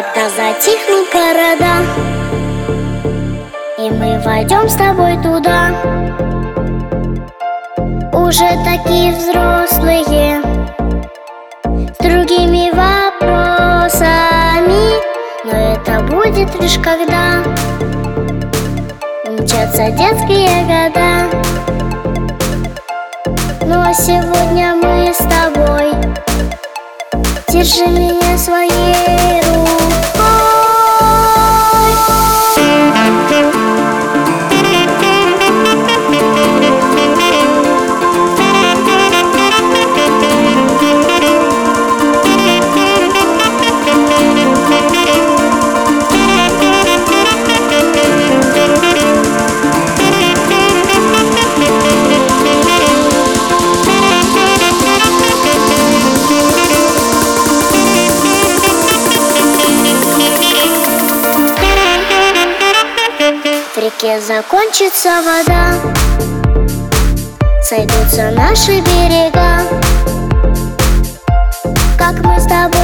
Когда затихнут города И мы войдем с тобой туда. Уже такие взрослые С другими вопросами Но это будет лишь когда Умчатся детские года. А сегодня мы с тобой Держи меня своей реке закончится вода. Сойдутся наши берега. Как мы с тобой